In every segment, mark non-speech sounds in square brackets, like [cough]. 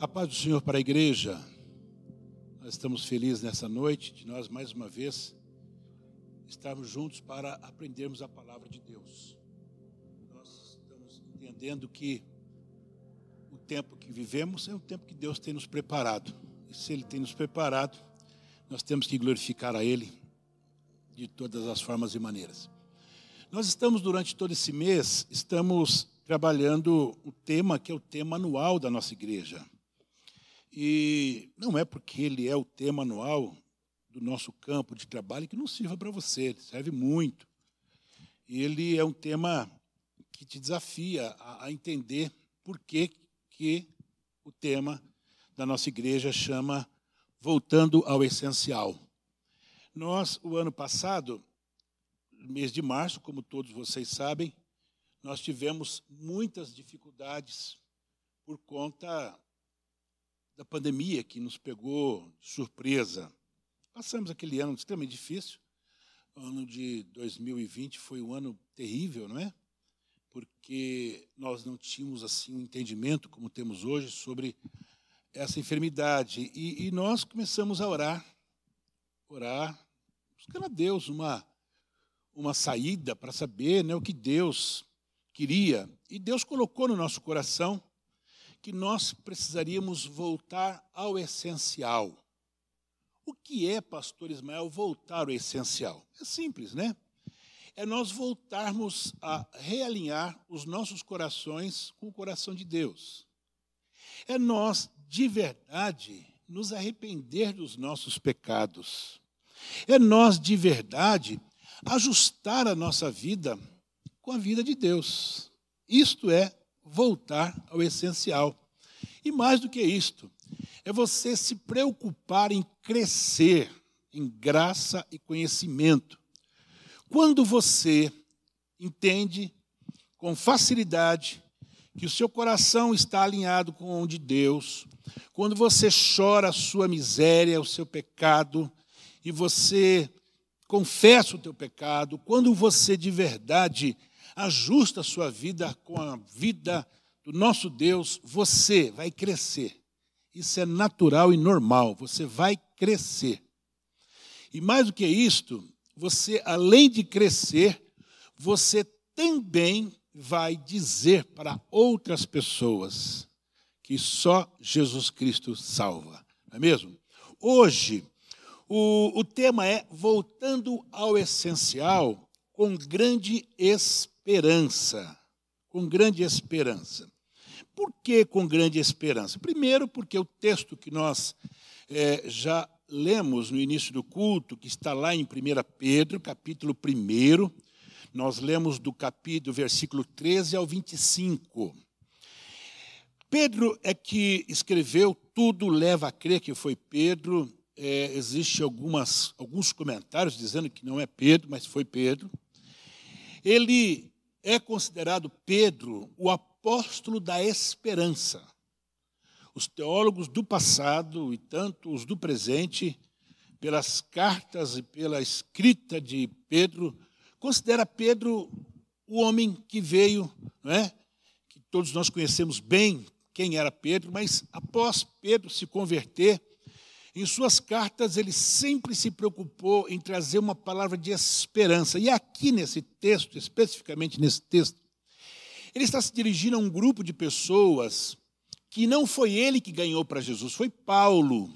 A paz do Senhor para a igreja. Nós estamos felizes nessa noite de nós mais uma vez estarmos juntos para aprendermos a palavra de Deus. Nós estamos entendendo que o tempo que vivemos é um tempo que Deus tem nos preparado. E se Ele tem nos preparado, nós temos que glorificar a Ele de todas as formas e maneiras. Nós estamos durante todo esse mês, estamos trabalhando o tema que é o tema anual da nossa igreja. E não é porque ele é o tema anual do nosso campo de trabalho que não sirva para você, ele serve muito. E ele é um tema que te desafia a, a entender por que, que o tema da nossa igreja chama Voltando ao Essencial. Nós, o ano passado, mês de março, como todos vocês sabem, nós tivemos muitas dificuldades por conta da pandemia que nos pegou de surpresa. Passamos aquele ano extremamente difícil. O ano de 2020 foi um ano terrível, não é? Porque nós não tínhamos assim um entendimento como temos hoje sobre essa enfermidade. E, e nós começamos a orar, orar, buscando a Deus uma, uma saída para saber né, o que Deus queria. E Deus colocou no nosso coração que nós precisaríamos voltar ao essencial. O que é, pastor Ismael, voltar ao essencial? É simples, né? É nós voltarmos a realinhar os nossos corações com o coração de Deus. É nós, de verdade, nos arrepender dos nossos pecados. É nós, de verdade, ajustar a nossa vida com a vida de Deus. Isto é voltar ao essencial. E mais do que isto, é você se preocupar em crescer em graça e conhecimento. Quando você entende com facilidade que o seu coração está alinhado com o de Deus, quando você chora a sua miséria, o seu pecado, e você confessa o teu pecado, quando você de verdade ajusta a sua vida com a vida do nosso Deus, você vai crescer. Isso é natural e normal, você vai crescer. E mais do que isto, você, além de crescer, você também vai dizer para outras pessoas que só Jesus Cristo salva. Não é mesmo? Hoje, o, o tema é voltando ao essencial com grande esperança esperança, com grande esperança. Por que com grande esperança? Primeiro, porque o texto que nós é, já lemos no início do culto, que está lá em 1 Pedro, capítulo 1, nós lemos do capítulo, versículo 13 ao 25. Pedro é que escreveu, tudo leva a crer que foi Pedro. É, Existem alguns comentários dizendo que não é Pedro, mas foi Pedro. Ele é considerado Pedro o apóstolo da esperança. Os teólogos do passado e tanto os do presente, pelas cartas e pela escrita de Pedro, considera Pedro o homem que veio, não é? que todos nós conhecemos bem quem era Pedro, mas após Pedro se converter, em suas cartas, ele sempre se preocupou em trazer uma palavra de esperança. E aqui nesse texto, especificamente nesse texto, ele está se dirigindo a um grupo de pessoas que não foi ele que ganhou para Jesus, foi Paulo.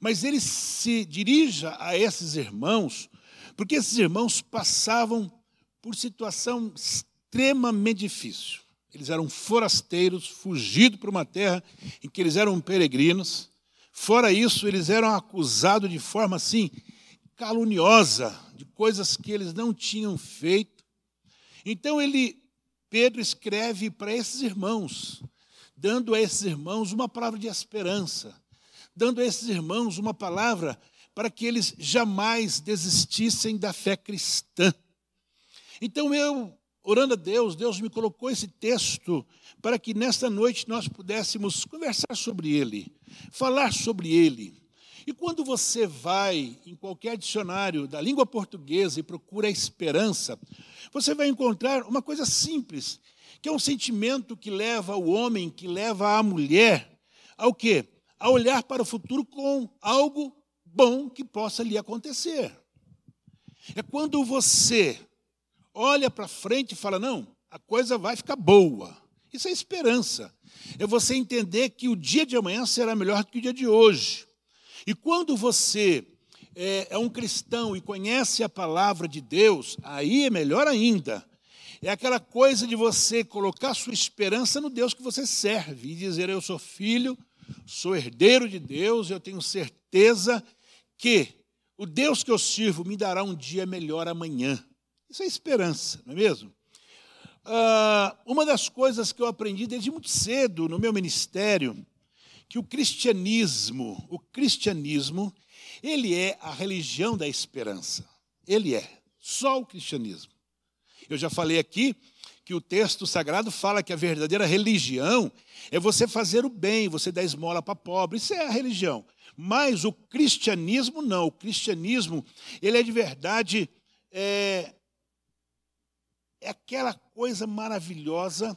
Mas ele se dirige a esses irmãos, porque esses irmãos passavam por situação extremamente difícil. Eles eram forasteiros, fugidos para uma terra em que eles eram peregrinos. Fora isso, eles eram acusados de forma assim caluniosa de coisas que eles não tinham feito. Então ele Pedro escreve para esses irmãos, dando a esses irmãos uma palavra de esperança, dando a esses irmãos uma palavra para que eles jamais desistissem da fé cristã. Então eu orando a Deus, Deus me colocou esse texto para que nesta noite nós pudéssemos conversar sobre ele, falar sobre ele. E quando você vai em qualquer dicionário da língua portuguesa e procura a esperança, você vai encontrar uma coisa simples, que é um sentimento que leva o homem, que leva a mulher ao quê? A olhar para o futuro com algo bom que possa lhe acontecer. É quando você olha para frente e fala: não, a coisa vai ficar boa. Isso é esperança. É você entender que o dia de amanhã será melhor do que o dia de hoje. E quando você é, é um cristão e conhece a palavra de Deus, aí é melhor ainda. É aquela coisa de você colocar sua esperança no Deus que você serve e dizer: Eu sou filho, sou herdeiro de Deus, eu tenho certeza que o Deus que eu sirvo me dará um dia melhor amanhã. Isso é esperança, não é mesmo? Ah, uma das coisas que eu aprendi desde muito cedo no meu ministério, que o cristianismo, o cristianismo, ele é a religião da esperança. Ele é, só o cristianismo. Eu já falei aqui que o texto sagrado fala que a verdadeira religião é você fazer o bem, você dar esmola para pobre. Isso é a religião. Mas o cristianismo não. O cristianismo, ele é de verdade é, é aquela coisa maravilhosa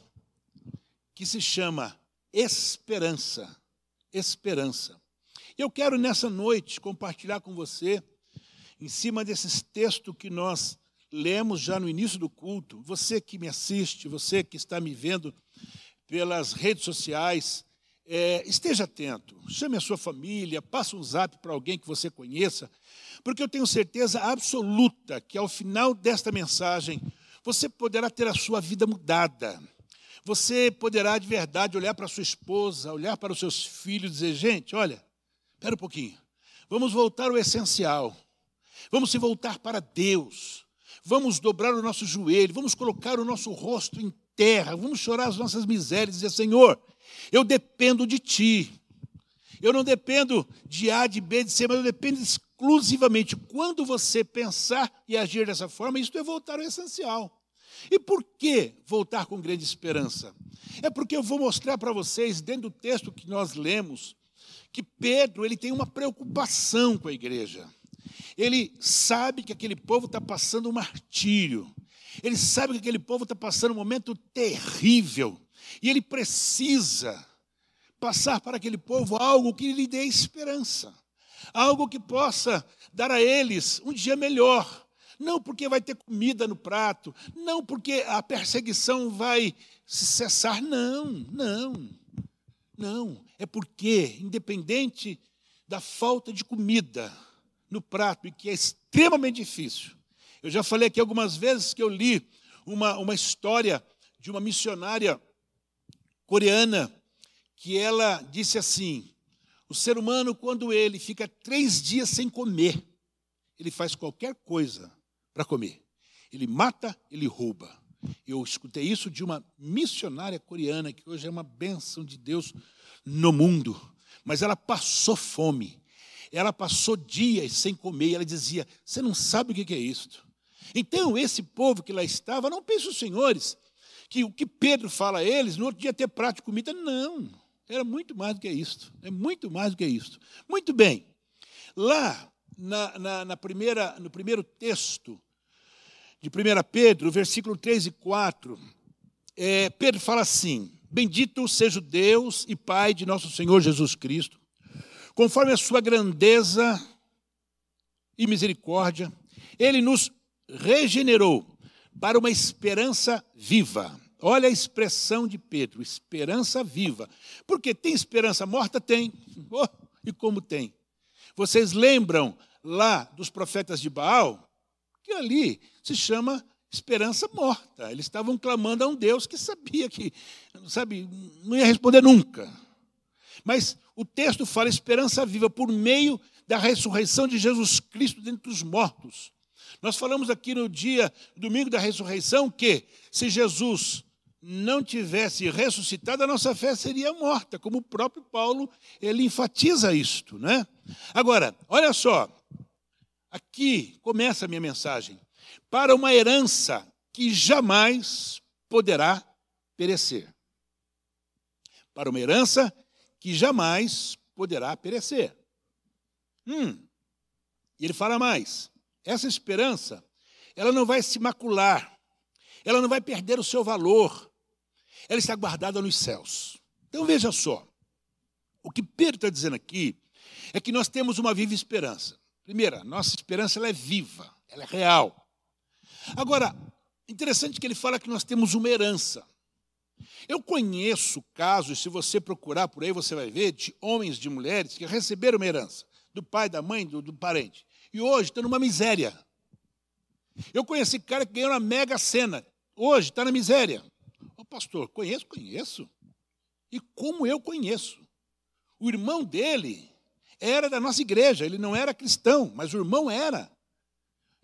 que se chama esperança. Esperança. Eu quero nessa noite compartilhar com você, em cima desses textos que nós lemos já no início do culto, você que me assiste, você que está me vendo pelas redes sociais, é, esteja atento, chame a sua família, passe um zap para alguém que você conheça, porque eu tenho certeza absoluta que ao final desta mensagem você poderá ter a sua vida mudada. Você poderá de verdade olhar para sua esposa, olhar para os seus filhos e dizer: gente, olha, espera um pouquinho, vamos voltar ao essencial, vamos se voltar para Deus, vamos dobrar o nosso joelho, vamos colocar o nosso rosto em terra, vamos chorar as nossas misérias e dizer: Senhor, eu dependo de Ti. Eu não dependo de A, de B, de C, mas eu dependo exclusivamente. Quando você pensar e agir dessa forma, isso é voltar ao essencial. E por que voltar com grande esperança? É porque eu vou mostrar para vocês, dentro do texto que nós lemos, que Pedro ele tem uma preocupação com a igreja. Ele sabe que aquele povo está passando um martírio. Ele sabe que aquele povo está passando um momento terrível. E ele precisa passar para aquele povo algo que lhe dê esperança algo que possa dar a eles um dia melhor. Não porque vai ter comida no prato, não porque a perseguição vai se cessar, não, não, não. É porque, independente da falta de comida no prato, e que é extremamente difícil, eu já falei aqui algumas vezes que eu li uma, uma história de uma missionária coreana que ela disse assim: o ser humano, quando ele fica três dias sem comer, ele faz qualquer coisa para comer. Ele mata, ele rouba. Eu escutei isso de uma missionária coreana, que hoje é uma bênção de Deus no mundo. Mas ela passou fome. Ela passou dias sem comer. E ela dizia: Você não sabe o que é isto. Então, esse povo que lá estava, não pense os senhores que o que Pedro fala a eles, no outro dia ter prato de comida. Não. Era muito mais do que isto. É muito mais do que isto. Muito bem. Lá, na, na, na primeira, no primeiro texto de 1 Pedro, versículo 3 e 4, é, Pedro fala assim: Bendito seja o Deus e Pai de nosso Senhor Jesus Cristo, conforme a sua grandeza e misericórdia, ele nos regenerou para uma esperança viva Olha a expressão de Pedro, esperança viva. Porque tem esperança morta? Tem. Oh, e como tem? Vocês lembram lá dos profetas de Baal? Que ali se chama esperança morta. Eles estavam clamando a um Deus que sabia que, sabe, não ia responder nunca. Mas o texto fala esperança viva por meio da ressurreição de Jesus Cristo dentre os mortos. Nós falamos aqui no dia, domingo da ressurreição, que se Jesus não tivesse ressuscitado, a nossa fé seria morta, como o próprio Paulo ele enfatiza isto, né? Agora, olha só, aqui começa a minha mensagem. Para uma herança que jamais poderá perecer. Para uma herança que jamais poderá perecer. Hum, e ele fala mais: essa esperança, ela não vai se macular, ela não vai perder o seu valor, ela está guardada nos céus. Então veja só. O que Pedro está dizendo aqui é que nós temos uma viva esperança. Primeira, nossa esperança ela é viva, ela é real. Agora, interessante que ele fala que nós temos uma herança. Eu conheço casos, se você procurar por aí, você vai ver, de homens, de mulheres que receberam uma herança do pai, da mãe, do, do parente. E hoje estão numa miséria. Eu conheci cara que ganhou uma mega cena. Hoje está na miséria. Pastor, conheço, conheço. E como eu conheço. O irmão dele era da nossa igreja, ele não era cristão, mas o irmão era.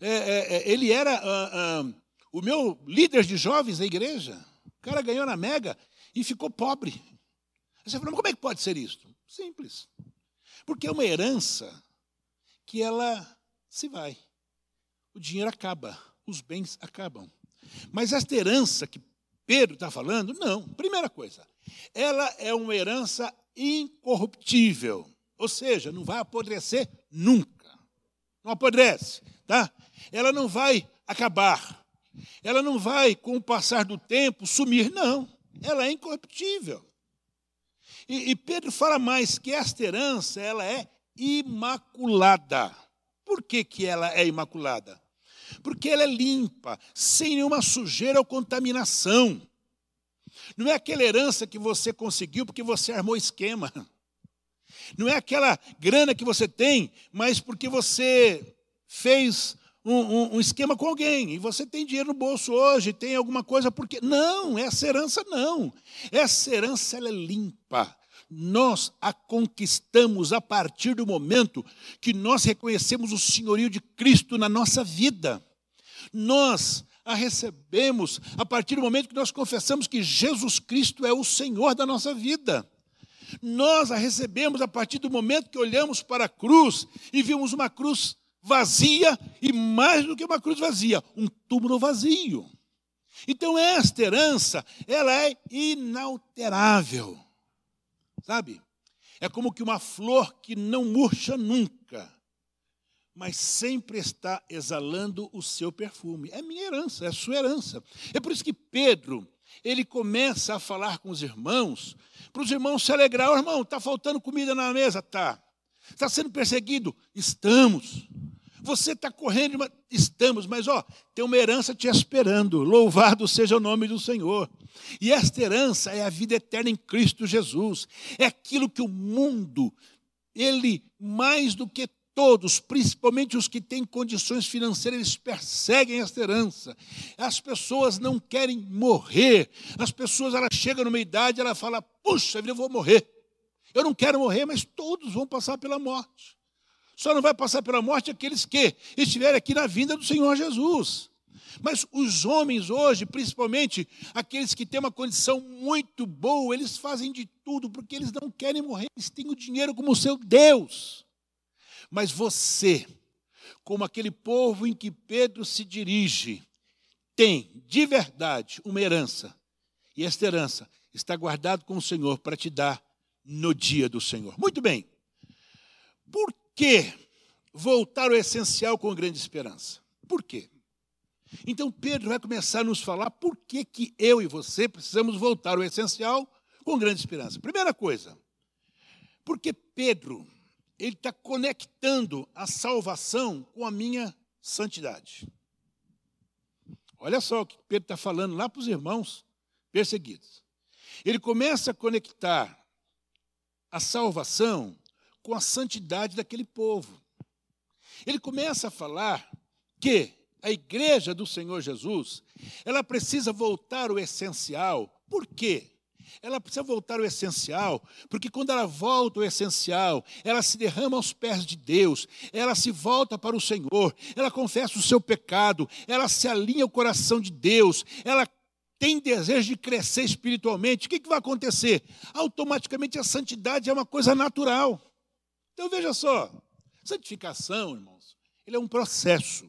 É, é, é ele era ah, ah, o meu líder de jovens da igreja. O cara ganhou na mega e ficou pobre. Você falou, mas como é que pode ser isso? Simples. Porque é uma herança que ela se vai. O dinheiro acaba, os bens acabam. Mas esta herança que Pedro está falando, não. Primeira coisa, ela é uma herança incorruptível. Ou seja, não vai apodrecer nunca. Não apodrece, tá? Ela não vai acabar. Ela não vai, com o passar do tempo, sumir, não. Ela é incorruptível. E, e Pedro fala mais que esta herança, ela é imaculada. Por que, que ela é imaculada? Porque ela é limpa, sem nenhuma sujeira ou contaminação. Não é aquela herança que você conseguiu porque você armou esquema. Não é aquela grana que você tem, mas porque você fez um, um, um, esquema com alguém e você tem dinheiro no bolso hoje, tem alguma coisa porque. Não, essa herança não. Essa herança ela é limpa. Nós a conquistamos a partir do momento que nós reconhecemos o senhorio de Cristo na nossa vida. Nós a recebemos a partir do momento que nós confessamos que Jesus Cristo é o Senhor da nossa vida. Nós a recebemos a partir do momento que olhamos para a cruz e vimos uma cruz vazia e mais do que uma cruz vazia, um túmulo vazio. Então esta herança, ela é inalterável. Sabe? É como que uma flor que não murcha nunca, mas sempre está exalando o seu perfume. É minha herança, é sua herança. É por isso que Pedro, ele começa a falar com os irmãos, para os irmãos se alegrar. Oh, irmão, está faltando comida na mesa? Tá. Está sendo perseguido? Estamos. Você está correndo? Estamos, mas ó, tem uma herança te esperando. Louvado seja o nome do Senhor. E esta herança é a vida eterna em Cristo Jesus. É aquilo que o mundo, ele mais do que Todos, principalmente os que têm condições financeiras, eles perseguem esta herança. As pessoas não querem morrer. As pessoas, ela chega numa idade, ela fala: "Puxa, eu vou morrer. Eu não quero morrer, mas todos vão passar pela morte. Só não vai passar pela morte aqueles que estiverem aqui na vinda do Senhor Jesus. Mas os homens hoje, principalmente aqueles que têm uma condição muito boa, eles fazem de tudo porque eles não querem morrer, eles têm o dinheiro como seu Deus. Mas você, como aquele povo em que Pedro se dirige, tem de verdade uma herança. E esta herança está guardada com o Senhor para te dar no dia do Senhor. Muito bem. Por que voltar ao essencial com grande esperança? Por quê? Então Pedro vai começar a nos falar por que, que eu e você precisamos voltar ao essencial com grande esperança. Primeira coisa, porque Pedro ele está conectando a salvação com a minha santidade. Olha só o que Pedro está falando lá para os irmãos perseguidos. Ele começa a conectar a salvação com a santidade daquele povo. Ele começa a falar que a igreja do Senhor Jesus, ela precisa voltar ao essencial. Por quê? Ela precisa voltar ao essencial, porque quando ela volta ao essencial, ela se derrama aos pés de Deus, ela se volta para o Senhor, ela confessa o seu pecado, ela se alinha ao coração de Deus, ela tem desejo de crescer espiritualmente. O que, que vai acontecer? Automaticamente a santidade é uma coisa natural. Então veja só, santificação, irmãos, ele é um processo.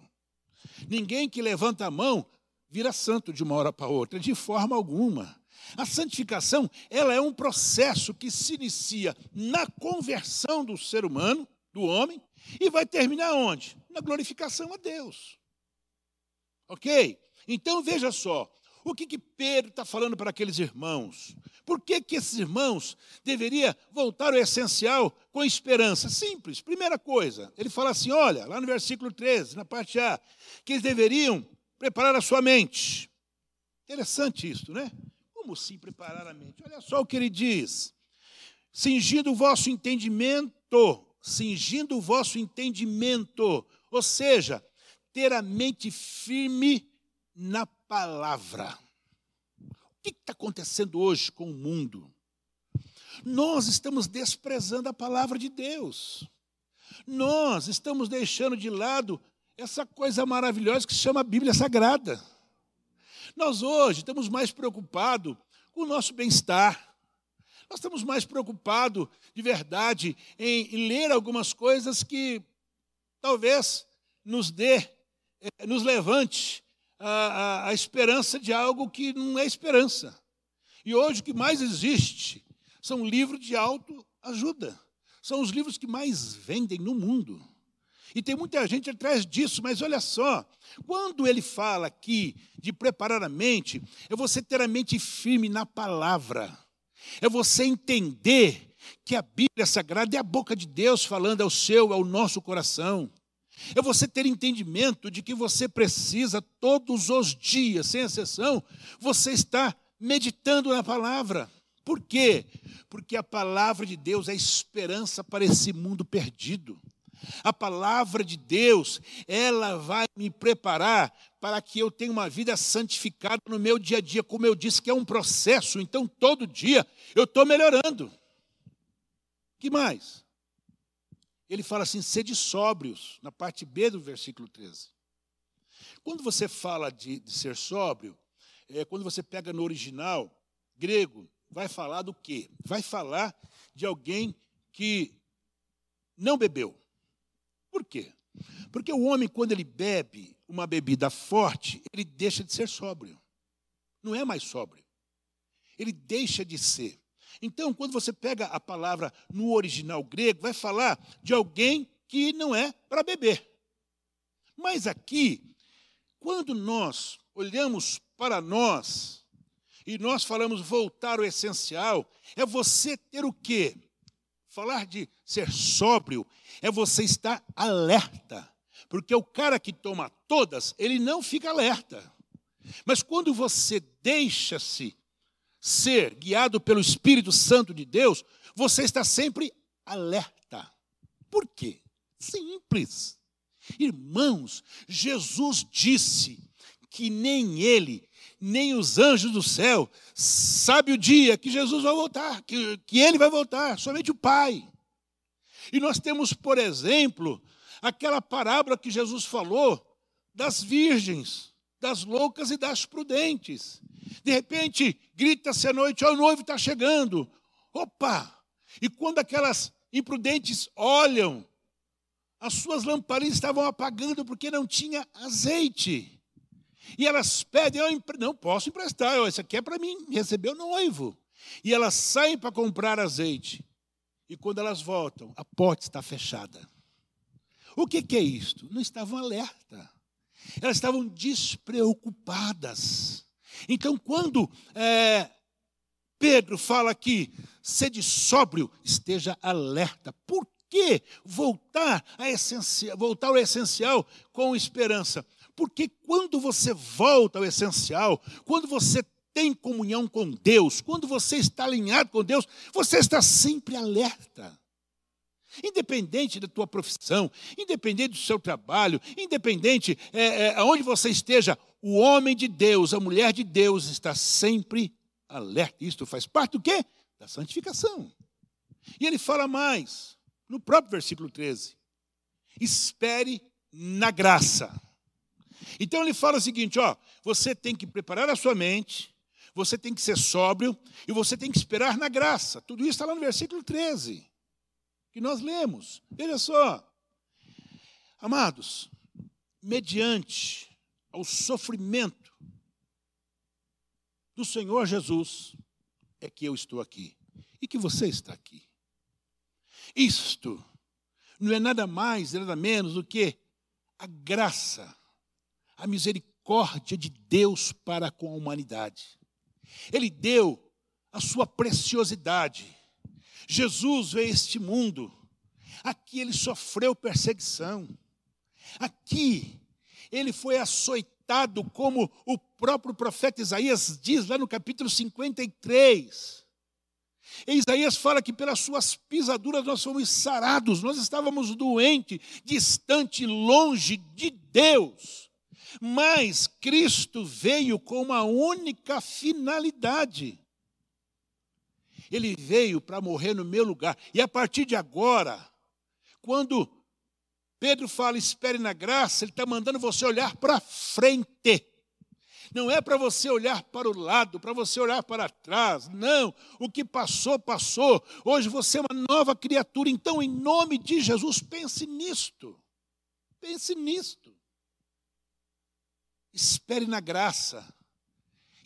Ninguém que levanta a mão vira santo de uma hora para outra, de forma alguma. A santificação, ela é um processo que se inicia na conversão do ser humano, do homem, e vai terminar onde? Na glorificação a Deus. OK? Então veja só, O que, que Pedro está falando para aqueles irmãos? Por que, que esses irmãos deveriam voltar ao essencial com esperança? Simples. Primeira coisa, ele fala assim: olha, lá no versículo 13, na parte A, que eles deveriam preparar a sua mente. Interessante isso, né? Como sim preparar a mente? Olha só o que ele diz: cingindo o vosso entendimento, cingindo o vosso entendimento, ou seja, ter a mente firme na palavra. O que está acontecendo hoje com o mundo? Nós estamos desprezando a palavra de Deus. Nós estamos deixando de lado essa coisa maravilhosa que se chama Bíblia Sagrada. Nós hoje estamos mais preocupados com o nosso bem-estar. Nós estamos mais preocupados, de verdade, em ler algumas coisas que talvez nos dê, eh, nos levante a, a, a esperança de algo que não é esperança. E hoje o que mais existe são livros de autoajuda. São os livros que mais vendem no mundo. E tem muita gente atrás disso, mas olha só, quando ele fala aqui de preparar a mente, é você ter a mente firme na palavra, é você entender que a Bíblia Sagrada é a boca de Deus falando ao seu, ao nosso coração. É você ter entendimento de que você precisa, todos os dias, sem exceção, você está meditando na palavra. Por quê? Porque a palavra de Deus é esperança para esse mundo perdido. A palavra de Deus, ela vai me preparar para que eu tenha uma vida santificada no meu dia a dia, como eu disse que é um processo, então todo dia eu estou melhorando. que mais? Ele fala assim: sede sóbrios, na parte B do versículo 13. Quando você fala de, de ser sóbrio, é, quando você pega no original grego, vai falar do quê? Vai falar de alguém que não bebeu. Por quê? Porque o homem, quando ele bebe uma bebida forte, ele deixa de ser sóbrio. Não é mais sóbrio. Ele deixa de ser. Então, quando você pega a palavra no original grego, vai falar de alguém que não é para beber. Mas aqui, quando nós olhamos para nós e nós falamos voltar ao essencial, é você ter o quê? Falar de ser sóbrio é você estar alerta. Porque o cara que toma todas, ele não fica alerta. Mas quando você deixa-se ser guiado pelo Espírito Santo de Deus, você está sempre alerta. Por quê? Simples. Irmãos, Jesus disse que nem ele, nem os anjos do céu, sabe o dia que Jesus vai voltar, que, que ele vai voltar, somente o Pai. E nós temos, por exemplo, aquela parábola que Jesus falou das virgens, das loucas e das prudentes. De repente, grita-se à noite: oh, o noivo está chegando. Opa! E quando aquelas imprudentes olham, as suas lamparinas estavam apagando porque não tinha azeite. E elas pedem, não posso emprestar, isso aqui é para mim receber o noivo. E elas saem para comprar azeite. E quando elas voltam, a porta está fechada. O que, que é isto? Não estavam alerta. Elas estavam despreocupadas. Então, quando é, Pedro fala aqui, sede sóbrio, esteja alerta. Por que voltar, a essencial, voltar ao essencial com esperança? Porque quando você volta ao essencial, quando você tem comunhão com Deus, quando você está alinhado com Deus, você está sempre alerta. Independente da tua profissão, independente do seu trabalho, independente é, é, aonde você esteja, o homem de Deus, a mulher de Deus está sempre alerta. Isto faz parte do quê? Da santificação. E ele fala mais, no próprio versículo 13: espere na graça. Então ele fala o seguinte: ó, você tem que preparar a sua mente, você tem que ser sóbrio e você tem que esperar na graça. Tudo isso está lá no versículo 13 que nós lemos. Veja só, amados, mediante ao sofrimento do Senhor Jesus, é que eu estou aqui e que você está aqui. Isto não é nada mais, nada menos do que a graça, a misericórdia misericórdia de Deus para com a humanidade. Ele deu a sua preciosidade. Jesus veio a este mundo. Aqui ele sofreu perseguição. Aqui ele foi açoitado, como o próprio profeta Isaías diz lá no capítulo 53. E Isaías fala que pelas suas pisaduras nós fomos sarados, nós estávamos doentes, distante, longe de Deus. Mas Cristo veio com uma única finalidade. Ele veio para morrer no meu lugar. E a partir de agora, quando Pedro fala, espere na graça, ele está mandando você olhar para frente. Não é para você olhar para o lado, para você olhar para trás. Não. O que passou, passou. Hoje você é uma nova criatura. Então, em nome de Jesus, pense nisto. Pense nisto. Espere na graça.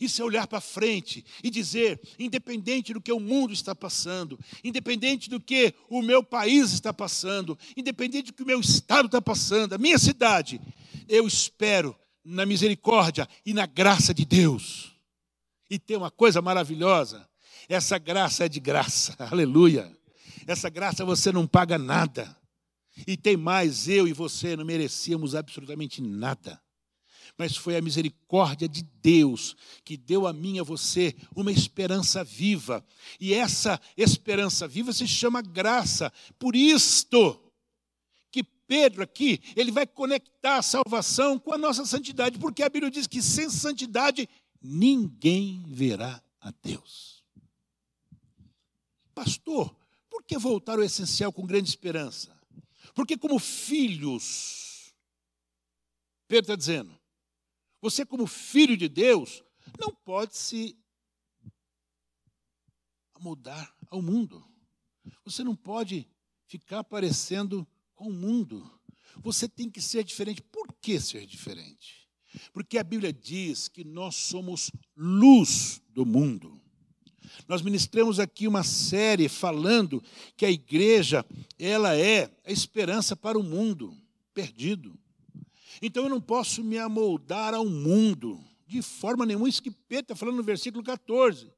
Isso é olhar para frente e dizer, independente do que o mundo está passando, independente do que o meu país está passando, independente do que o meu estado está passando, a minha cidade, eu espero na misericórdia e na graça de Deus. E tem uma coisa maravilhosa: essa graça é de graça, [laughs] aleluia. Essa graça você não paga nada. E tem mais, eu e você não merecíamos absolutamente nada mas foi a misericórdia de Deus que deu a mim e a você uma esperança viva. E essa esperança viva se chama graça. Por isto que Pedro aqui, ele vai conectar a salvação com a nossa santidade, porque a Bíblia diz que sem santidade ninguém verá a Deus. Pastor, por que voltar ao essencial com grande esperança? Porque como filhos, Pedro está dizendo, você, como filho de Deus, não pode se mudar ao mundo. Você não pode ficar parecendo com o mundo. Você tem que ser diferente. Por que ser diferente? Porque a Bíblia diz que nós somos luz do mundo. Nós ministramos aqui uma série falando que a igreja, ela é a esperança para o mundo perdido. Então eu não posso me amoldar ao mundo, de forma nenhuma. Isso que Pedro está falando no versículo 14.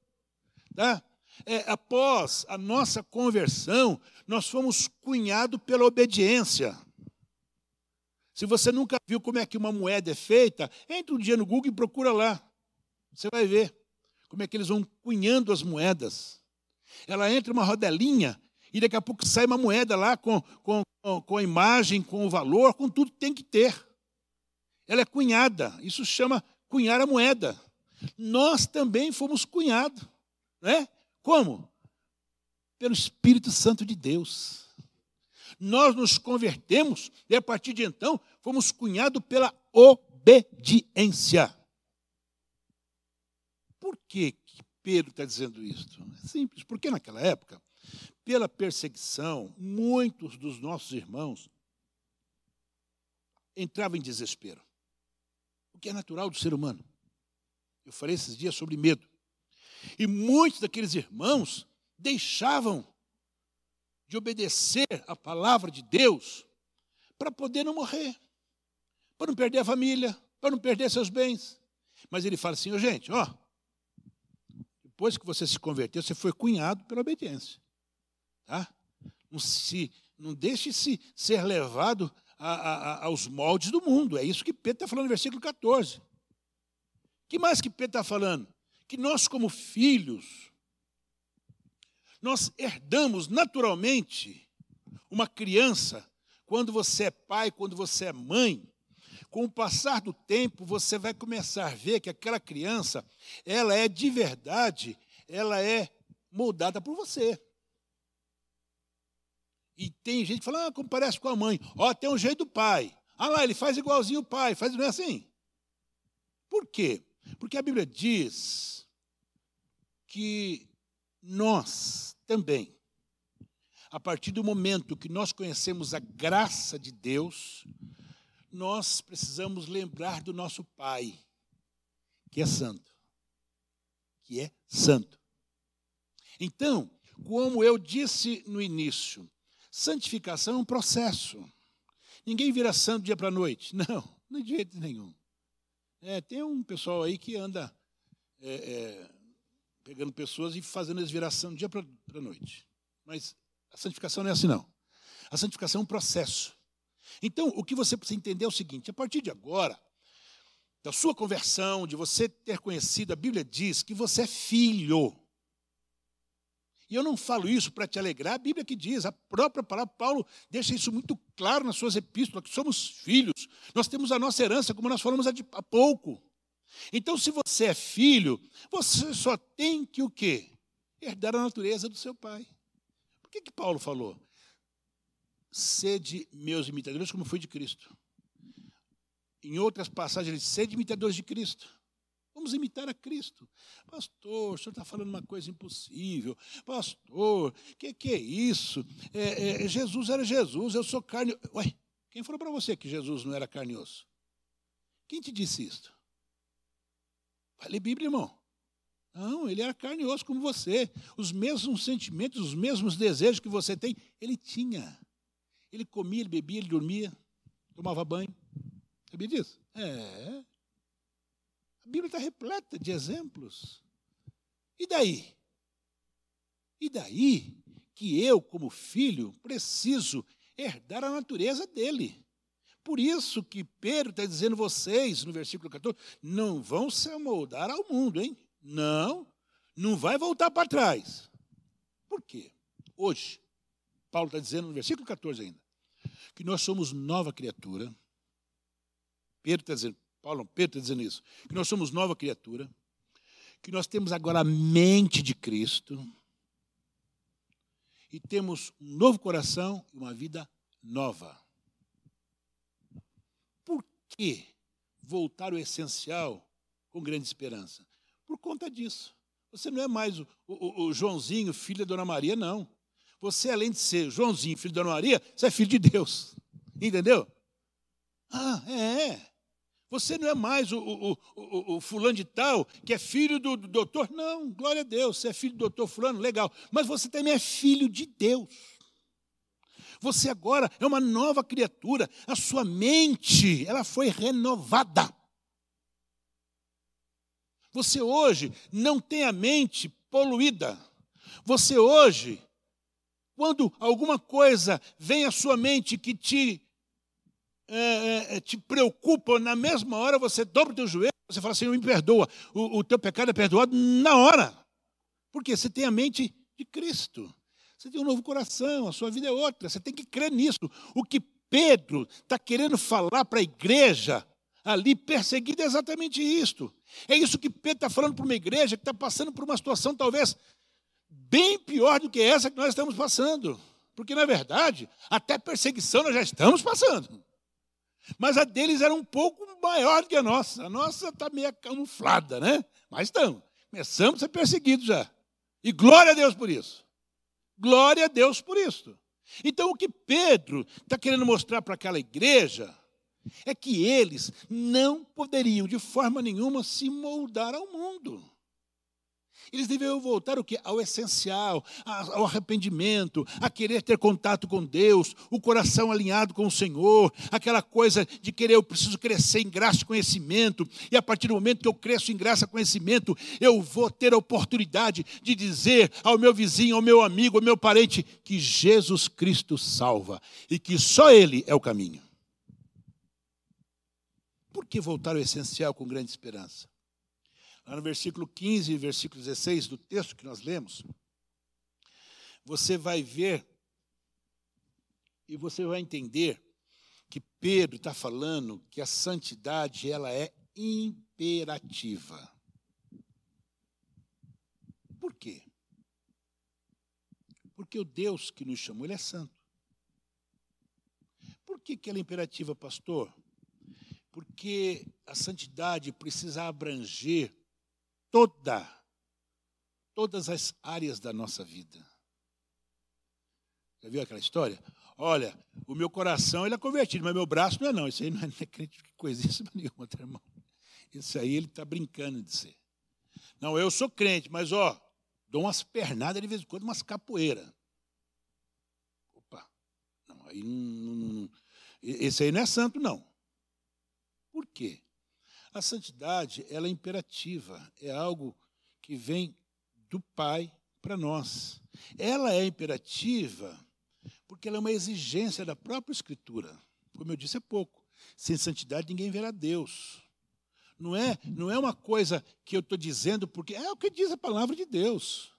Tá? É, após a nossa conversão, nós fomos cunhados pela obediência. Se você nunca viu como é que uma moeda é feita, entre um dia no Google e procura lá. Você vai ver como é que eles vão cunhando as moedas. Ela entra uma rodelinha e daqui a pouco sai uma moeda lá com, com, com a imagem, com o valor, com tudo que tem que ter. Ela é cunhada, isso chama cunhar a moeda. Nós também fomos cunhados, né? Como? Pelo Espírito Santo de Deus. Nós nos convertemos e a partir de então fomos cunhados pela obediência. Por que, que Pedro está dizendo isso? É simples, porque naquela época, pela perseguição, muitos dos nossos irmãos entravam em desespero que é natural do ser humano. Eu falei esses dias sobre medo. E muitos daqueles irmãos deixavam de obedecer a palavra de Deus para poder não morrer, para não perder a família, para não perder seus bens. Mas ele fala assim, oh, gente, ó, depois que você se converteu, você foi cunhado pela obediência. Tá? Não, se, não deixe-se ser levado a, a, aos moldes do mundo. É isso que Pedro está falando no versículo 14. que mais que Pedro está falando? Que nós, como filhos, nós herdamos naturalmente uma criança, quando você é pai, quando você é mãe, com o passar do tempo, você vai começar a ver que aquela criança, ela é de verdade, ela é moldada por você. E tem gente que fala, ah, como parece com a mãe. Ó, tem um jeito do pai. Ah lá, ele faz igualzinho o pai, faz não é assim? Por quê? Porque a Bíblia diz que nós também, a partir do momento que nós conhecemos a graça de Deus, nós precisamos lembrar do nosso Pai, que é santo. Que é santo. Então, como eu disse no início, Santificação é um processo. Ninguém vira santo dia para noite. [laughs] Não, de jeito nenhum. É, tem um pessoal aí que anda é, é, pegando pessoas e fazendo desviração de dia para noite. Mas a santificação não é assim, não. A santificação é um processo. Então, o que você precisa entender é o seguinte: a partir de agora, da sua conversão, de você ter conhecido, a Bíblia diz que você é filho. E eu não falo isso para te alegrar, a Bíblia que diz, a própria palavra, Paulo deixa isso muito claro nas suas epístolas, que somos filhos, nós temos a nossa herança, como nós falamos há pouco. Então, se você é filho, você só tem que o quê? Herdar a natureza do seu pai. Por que, que Paulo falou? Sede meus imitadores, como foi de Cristo. Em outras passagens, ele sede imitadores de Cristo. Vamos imitar a Cristo. Pastor, o senhor está falando uma coisa impossível. Pastor, o que, que é isso? É, é, Jesus era Jesus, eu sou carne. Ué, quem falou para você que Jesus não era carne e osso? Quem te disse isso? Vai ler Bíblia, irmão. Não, ele era carne e osso como você. Os mesmos sentimentos, os mesmos desejos que você tem, ele tinha. Ele comia, ele bebia, ele dormia, tomava banho. Sabia disso? É. A Bíblia está repleta de exemplos. E daí? E daí que eu, como filho, preciso herdar a natureza dele. Por isso que Pedro está dizendo vocês, no versículo 14, não vão se amoldar ao mundo, hein? Não, não vai voltar para trás. Por quê? Hoje, Paulo está dizendo no versículo 14 ainda, que nós somos nova criatura. Pedro está dizendo, Paulo, Pedro está dizendo isso, que nós somos nova criatura, que nós temos agora a mente de Cristo e temos um novo coração e uma vida nova. Por que voltar ao essencial com grande esperança? Por conta disso. Você não é mais o, o, o Joãozinho, filho da Dona Maria, não. Você, além de ser Joãozinho, filho da Dona Maria, você é filho de Deus. Entendeu? Ah, é. Você não é mais o, o, o, o, fulano de tal, que é filho do, do doutor. Não, glória a Deus, você é filho do doutor fulano, legal. Mas você também é filho de Deus. Você agora é uma nova criatura. A sua mente, ela foi renovada. Você hoje não tem a mente poluída. Você hoje, quando alguma coisa vem à sua mente que te é, é, é, te preocupa, na mesma hora você dobra o teu joelho, você fala assim, me perdoa. O, o teu pecado é perdoado na hora. Porque você tem a mente de Cristo. Você tem um novo coração, a sua vida é outra. Você tem que crer nisso. O que Pedro está querendo falar para a igreja ali perseguida é exatamente isto. É isso que Pedro está falando para uma igreja que está passando por uma situação talvez bem pior do que essa que nós estamos passando. Porque, na verdade, até perseguição nós já estamos passando. Mas a deles era um pouco maior que a nossa. A nossa está meio camuflada, né? Mas estamos. Começamos a ser perseguidos já. E glória a Deus por isso. Glória a Deus por isso. Então, o que Pedro está querendo mostrar para aquela igreja é que eles não poderiam, de forma nenhuma, se moldar ao mundo. Eles deveriam voltar o quê? ao essencial, ao arrependimento, a querer ter contato com Deus, o coração alinhado com o Senhor, aquela coisa de querer, eu preciso crescer em graça e conhecimento, e a partir do momento que eu cresço em graça e conhecimento, eu vou ter a oportunidade de dizer ao meu vizinho, ao meu amigo, ao meu parente, que Jesus Cristo salva e que só Ele é o caminho. Por que voltar ao essencial com grande esperança? Lá no versículo 15 e versículo 16 do texto que nós lemos, você vai ver e você vai entender que Pedro está falando que a santidade ela é imperativa. Por quê? Porque o Deus que nos chamou, ele é santo. Por que, que ela é imperativa, pastor? Porque a santidade precisa abranger toda, todas as áreas da nossa vida. Já viu aquela história? Olha, o meu coração ele é convertido, mas meu braço não é não. Isso aí não é, não é crente que coisa isso [laughs] nenhuma, tá, irmão. Isso aí ele está brincando de ser. Não, eu sou crente, mas ó, dou umas pernadas de vez em quando, umas capoeiras. Opa, não, aí não, não, esse aí não é santo, não. Por quê? A santidade, ela é imperativa, é algo que vem do Pai para nós. Ela é imperativa porque ela é uma exigência da própria Escritura. Como eu disse há pouco, sem santidade ninguém verá Deus. Não é, não é uma coisa que eu estou dizendo porque é o que diz a palavra de Deus.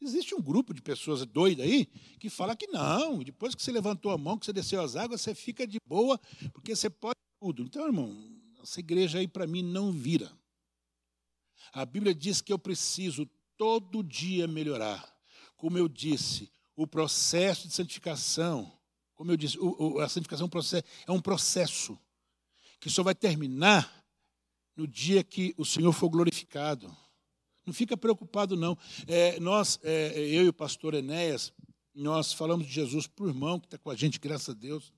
Existe um grupo de pessoas doidas aí que fala que não, depois que você levantou a mão, que você desceu as águas, você fica de boa, porque você pode tudo. Então, irmão, essa igreja aí para mim não vira. A Bíblia diz que eu preciso todo dia melhorar. Como eu disse, o processo de santificação, como eu disse, a santificação é um, processo, é um processo que só vai terminar no dia que o Senhor for glorificado. Não fica preocupado, não. É, nós, é, eu e o pastor Enéas, nós falamos de Jesus para o irmão que está com a gente, graças a Deus.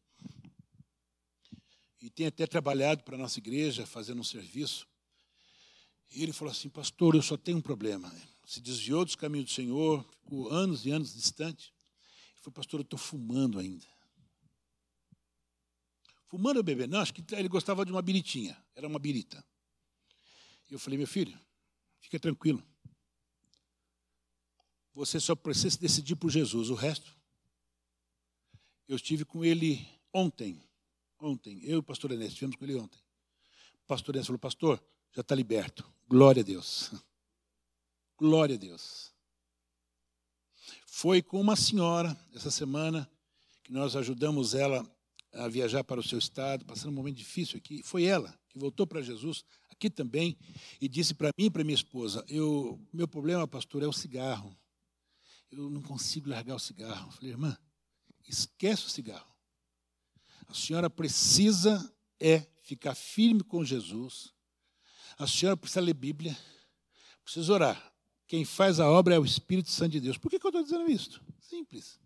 E tem até trabalhado para a nossa igreja, fazendo um serviço. E ele falou assim, pastor, eu só tenho um problema. Se desviou dos caminhos do Senhor, ficou anos e anos distante. Ele falou, pastor, eu estou fumando ainda. Fumando ou bebendo? Não, acho que ele gostava de uma biritinha. Era uma birita. E eu falei, meu filho, fica tranquilo. Você só precisa decidir por Jesus. O resto, eu estive com ele ontem. Ontem, eu e o pastor Enes estivemos com ele ontem. O pastor Enes falou, pastor, já está liberto. Glória a Deus. [laughs] Glória a Deus. Foi com uma senhora essa semana que nós ajudamos ela a viajar para o seu estado, passando um momento difícil aqui. Foi ela que voltou para Jesus aqui também e disse para mim e para minha esposa: eu, meu problema, pastor, é o cigarro. Eu não consigo largar o cigarro. Eu falei, irmã, esquece o cigarro. A senhora precisa é ficar firme com Jesus. A senhora precisa ler Bíblia, precisa orar. Quem faz a obra é o Espírito Santo de Deus. Por que, que eu estou dizendo isso? Simples.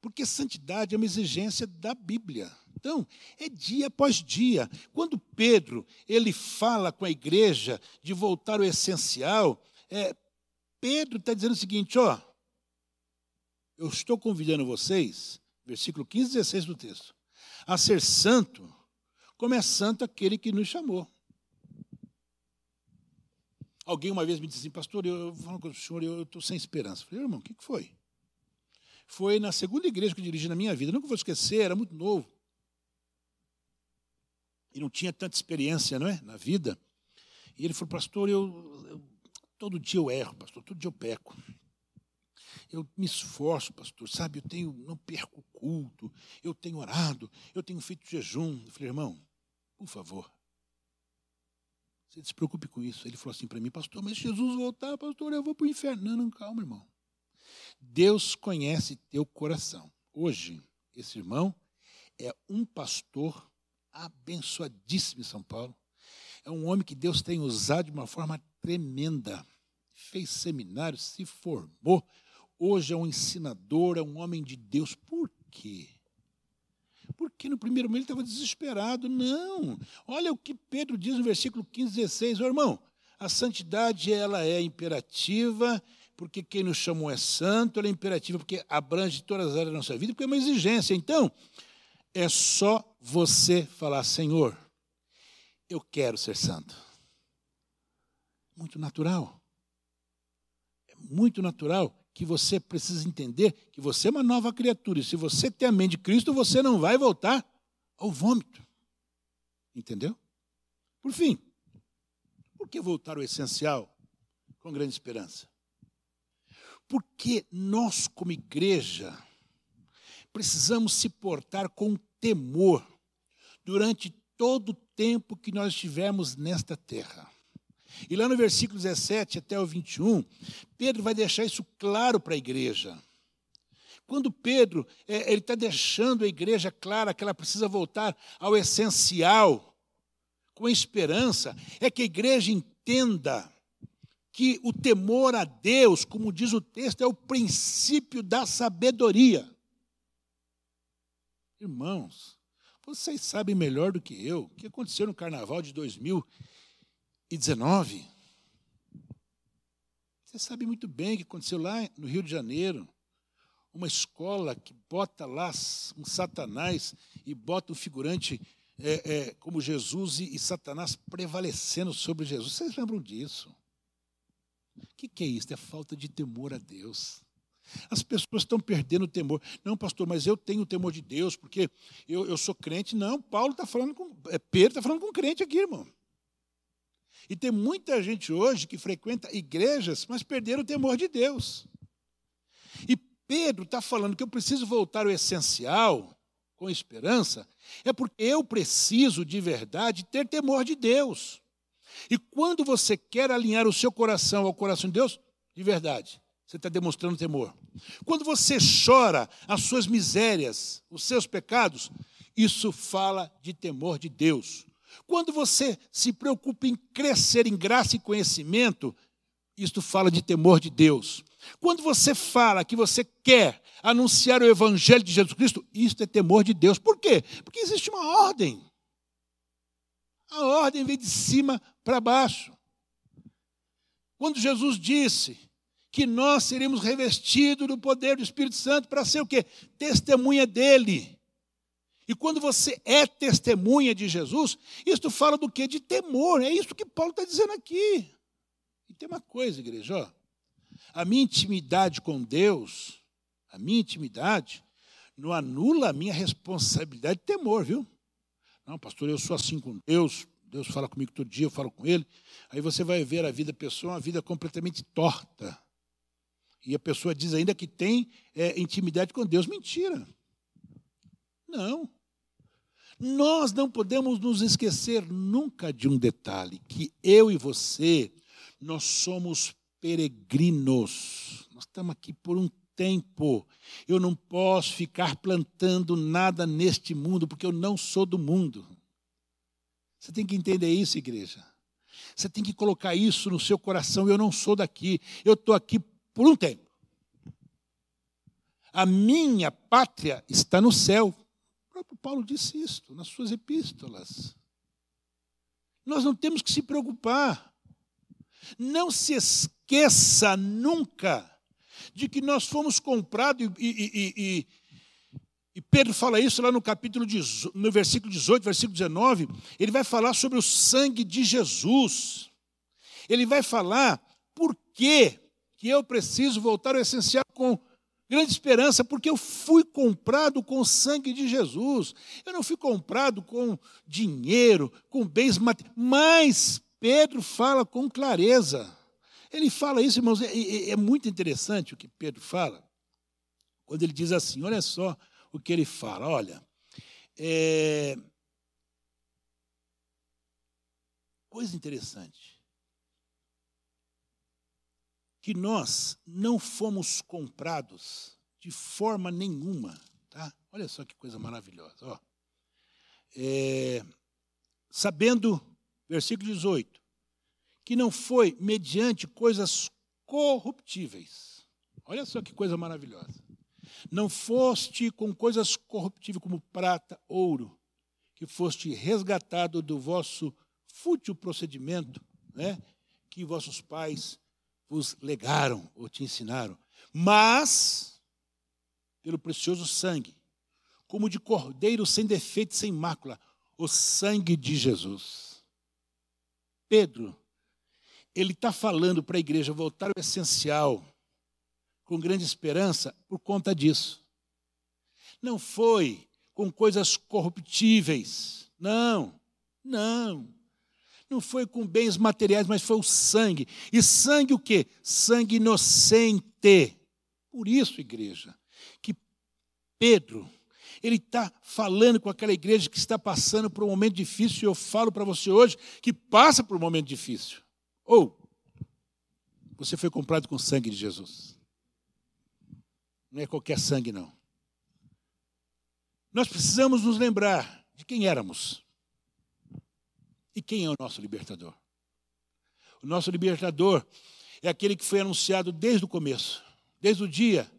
Porque santidade é uma exigência da Bíblia. Então, é dia após dia. Quando Pedro ele fala com a igreja de voltar ao essencial, é, Pedro está dizendo o seguinte: ó, eu estou convidando vocês, versículo 15 e 16 do texto, a ser santo, como é santo aquele que nos chamou. Alguém uma vez me disse assim, pastor, eu vou com o senhor, eu estou sem esperança. Eu falei, irmão, o que, que foi? Foi na segunda igreja que eu dirigi na minha vida. Eu nunca vou esquecer, era muito novo. E não tinha tanta experiência não é, na vida. E ele falou, pastor, eu, eu todo dia eu erro, pastor, todo dia eu peco. Eu me esforço, pastor, sabe? Eu tenho, não perco o culto, eu tenho orado, eu tenho feito jejum. Eu falei, irmão, por favor, você se preocupe com isso. Ele falou assim para mim, pastor, mas Jesus voltar, pastor, eu vou para o inferno. Não, não, calma, irmão. Deus conhece teu coração. Hoje, esse irmão é um pastor abençoadíssimo em São Paulo. É um homem que Deus tem usado de uma forma tremenda. Fez seminário, se formou. Hoje é um ensinador, é um homem de Deus. Por quê? Porque no primeiro momento ele estava desesperado. Não. Olha o que Pedro diz no versículo 15, 16. Ô, irmão, a santidade ela é imperativa porque quem nos chamou é santo, ela é imperativa, porque abrange todas as áreas da nossa vida, porque é uma exigência. Então, é só você falar, Senhor, eu quero ser santo. Muito natural. É muito natural que você precisa entender que você é uma nova criatura. E se você tem a mente de Cristo, você não vai voltar ao vômito. Entendeu? Por fim, por que voltar ao essencial com grande esperança? Porque nós, como igreja, precisamos se portar com temor durante todo o tempo que nós estivermos nesta terra. E lá no versículo 17 até o 21, Pedro vai deixar isso claro para a igreja. Quando Pedro é, ele está deixando a igreja clara que ela precisa voltar ao essencial, com esperança, é que a igreja entenda que o temor a Deus, como diz o texto, é o princípio da sabedoria. Irmãos, vocês sabem melhor do que eu o que aconteceu no carnaval de 2019. Você sabe muito bem o que aconteceu lá no Rio de Janeiro. Uma escola que bota lá um satanás e bota um figurante é, é, como Jesus e, e, Satanás prevalecendo sobre Jesus. Vocês lembram disso? O que, que é isso? É falta de temor a Deus. As pessoas estão perdendo o temor. Não, pastor, mas eu tenho o temor de Deus, porque eu, eu sou crente. Não, Paulo está falando com. É, Pedro está falando com crente aqui, irmão. E tem muita gente hoje que frequenta igrejas, mas perderam o temor de Deus. E Pedro está falando que eu preciso voltar ao essencial, com esperança, é porque eu preciso de verdade ter temor de Deus. E quando você quer alinhar o seu coração ao coração de Deus, de verdade, você está demonstrando temor. Quando você chora as suas misérias, os seus pecados, isso fala de temor de Deus. Quando você se preocupa em crescer em graça e conhecimento, isto fala de temor de Deus. Quando você fala que você quer anunciar o Evangelho de Jesus Cristo, isso é temor de Deus. Por quê? Porque existe uma ordem. A ordem vem de cima para baixo. Quando Jesus disse que nós seríamos revestidos do poder do Espírito Santo para ser o quê? Testemunha dele. E quando você é testemunha de Jesus, isto fala do quê? De temor. É isso que Paulo está dizendo aqui. E tem uma coisa, igreja, ó. A minha intimidade com Deus, a minha intimidade, não anula a minha responsabilidade de temor, viu? Não, pastor, eu sou assim com Deus, Deus fala comigo todo dia, eu falo com Ele. Aí você vai ver a vida da pessoa, uma vida completamente torta. E a pessoa diz ainda que tem é, intimidade com Deus. Mentira. Não. Nós não podemos nos esquecer nunca de um detalhe: que eu e você, nós somos peregrinos. Nós estamos aqui por um tempo. Eu não posso ficar plantando nada neste mundo, porque eu não sou do mundo. Você tem que entender isso, igreja. Você tem que colocar isso no seu coração. Eu não sou daqui. Eu estou aqui por um tempo. A minha pátria está no céu. Próprio Paulo disse isso nas suas epístolas. Nós não temos que se preocupar. Não se esqueça nunca de que nós fomos comprados, e, e, e, e Pedro fala isso lá no capítulo, no versículo 18, versículo 19, ele vai falar sobre o sangue de Jesus. Ele vai falar por que eu preciso voltar ao essencial com grande esperança, porque eu fui comprado com o sangue de Jesus. Eu não fui comprado com dinheiro, com bens materiais, mas Pedro fala com clareza. Ele fala isso, irmãos, é, é, muito interessante o que Pedro fala, quando ele diz assim: olha só o que ele fala, olha. É... Coisa interessante. Que nós não fomos comprados de forma nenhuma. Tá? Olha só que coisa maravilhosa. Ó. É... Sabendo, versículo 18, que não foi mediante coisas corruptíveis. Olha só que coisa maravilhosa. Não foste com coisas corruptíveis como prata, ouro, que foste resgatado do vosso fútil procedimento, né, que vossos pais vos legaram ou te ensinaram, mas pelo precioso sangue, como de cordeiro sem defeito, sem mácula, o sangue de Jesus. Pedro ele está falando para a igreja voltar ao essencial, com grande esperança, por conta disso. Não foi com coisas corruptíveis, não, não. Não foi com bens materiais, mas foi o sangue. E sangue o quê? Sangue inocente. Por isso, igreja, que Pedro, ele está falando com aquela igreja que está passando por um momento difícil, e eu falo para você hoje que passa por um momento difícil. Ou você foi comprado com sangue de Jesus. Não é qualquer sangue, não. Nós precisamos nos lembrar de quem éramos e quem é o nosso libertador. O nosso libertador é aquele que foi anunciado desde o começo, desde o dia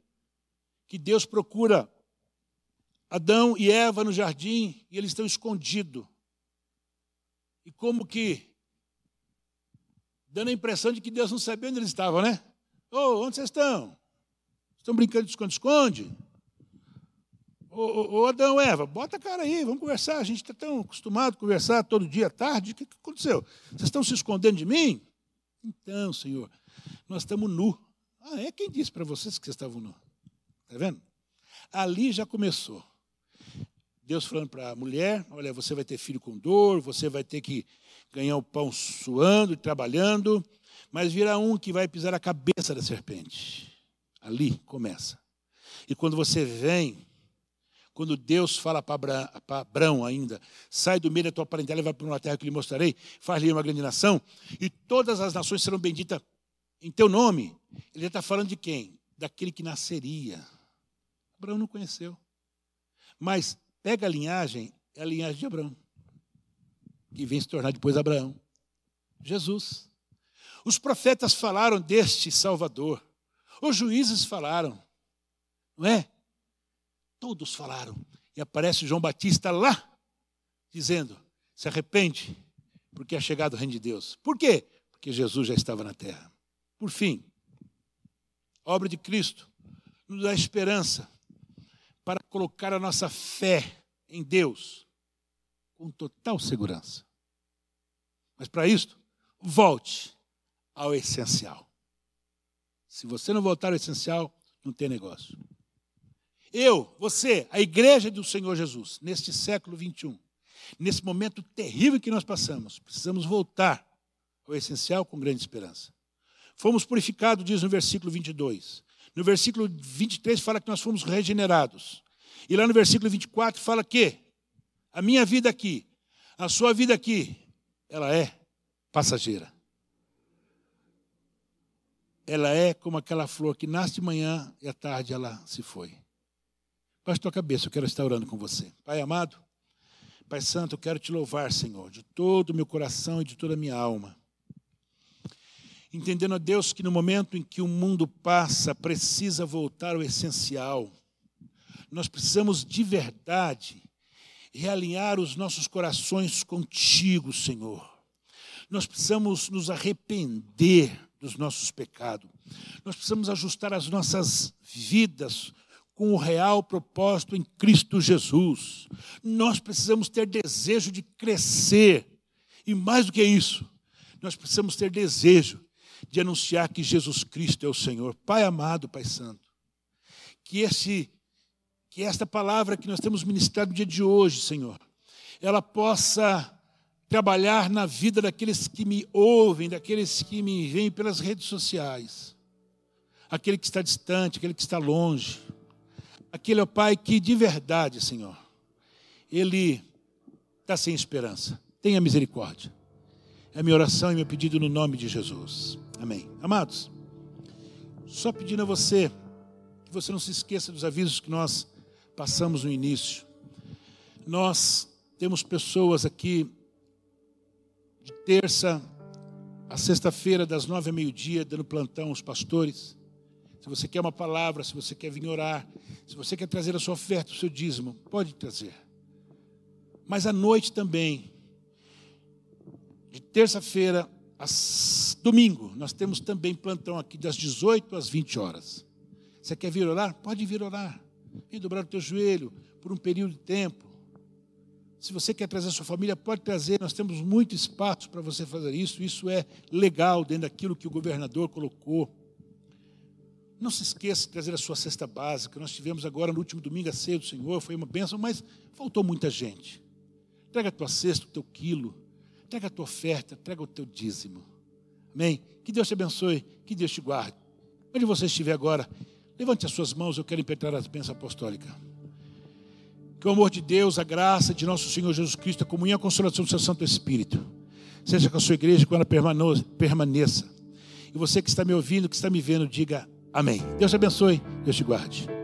que Deus procura Adão e Eva no jardim e eles estão escondidos. E como que dando a impressão de que Deus não sabia onde eles estavam, né? Oh, onde vocês estão? Estão brincando de esconde-esconde? Ô, ô, Adão, Eva, bota a cara aí, vamos conversar. A gente está tão acostumado a conversar todo dia à tarde. O que, que aconteceu? Vocês estão se escondendo de mim? Então, Senhor, nós estamos nu. Ah, é quem disse para vocês que vocês estavam nu? Está vendo? Ali já começou. Deus falando para a mulher: olha, você vai ter filho com dor, você vai ter que ganhar o pão suando e trabalhando, mas virá um que vai pisar a cabeça da serpente. Ali começa. E quando você vem quando Deus fala para Abraão ainda, sai do meio da tua parentela e vai para uma terra que lhe mostrarei, faz-lhe uma grande nação, e todas as nações serão benditas em teu nome. Ele está falando de quem? Daquele que nasceria. Abraão não conheceu. Mas pega a linhagem, é a linhagem de Abraão, que vem se tornar depois Abraão. Jesus. Os profetas falaram deste Salvador. Os juízes falaram. Não é? Todos falaram. E aparece João Batista lá, dizendo: se arrepende, porque é chegado o reino de Deus. Por quê? Porque Jesus já estava na terra. Por fim, a obra de Cristo nos dá esperança para colocar a nossa fé em Deus com total segurança. Mas para isso, volte ao essencial. Se você não voltar ao essencial, não tem negócio. Eu, você, a igreja do Senhor Jesus, neste século 21, nesse momento terrível que nós passamos, precisamos voltar ao essencial com grande esperança. Fomos purificados, diz no versículo 22. No versículo 23 fala que nós fomos regenerados. E lá no versículo 24 fala que a minha vida aqui, a sua vida aqui, ela é passageira. Ela é como aquela flor que nasce de manhã e à tarde ela se foi. Baixe tua cabeça, eu quero estar orando com você. Pai amado, Pai Santo, eu quero te louvar, Senhor, de todo o meu coração e de toda a minha alma. Entendendo, a Deus, que no momento em que o mundo passa, precisa voltar ao essencial. Nós precisamos de verdade realinhar os nossos corações contigo, Senhor. Nós precisamos nos arrepender dos nossos pecados. Nós precisamos ajustar as nossas vidas com o real propósito em Cristo Jesus. Nós precisamos ter desejo de crescer. E mais do que isso, nós precisamos ter desejo de anunciar que Jesus Cristo é o Senhor. Pai amado, Pai Santo, que esse que esta palavra que nós temos ministrado no dia de hoje, Senhor, ela possa trabalhar na vida daqueles que me ouvem, daqueles que me veem pelas redes sociais, aquele que está distante, aquele que está longe aquele, ó Pai, que de verdade, Senhor, ele está sem esperança. Tenha misericórdia. É minha oração e meu pedido no nome de Jesus. Amém. Amados, só pedindo a você que você não se esqueça dos avisos que nós passamos no início. Nós temos pessoas aqui de terça a sexta-feira, das nove ao meio-dia, dando plantão aos pastores se você quer uma palavra, se você quer vir orar, se você quer trazer a sua oferta, o seu dízimo, pode trazer. Mas à noite também, de terça-feira a domingo, nós temos também plantão aqui das 18 às 20 horas. Você quer vir orar? Pode vir orar. Vem dobrar o teu joelho por um período de tempo. Se você quer trazer a sua família, pode trazer. Nós temos muito espaço para você fazer isso. Isso é legal dentro daquilo que o governador colocou. Não se esqueça de trazer a sua cesta básica. Nós tivemos agora no último domingo a ceia do Senhor, foi uma bênção, mas faltou muita gente. Traga a tua cesta, o teu quilo, traga a tua oferta, traga o teu dízimo. Amém? Que Deus te abençoe, que Deus te guarde. Onde você estiver agora, levante as suas mãos, eu quero impetrar a bênção apostólica. Que o amor de Deus, a graça de nosso Senhor Jesus Cristo, a comunhão e a consolação do seu Santo Espírito, seja com a sua igreja quando ela permaneça. E você que está me ouvindo, que está me vendo, diga Amém. Deus te abençoe, Deus te guarde.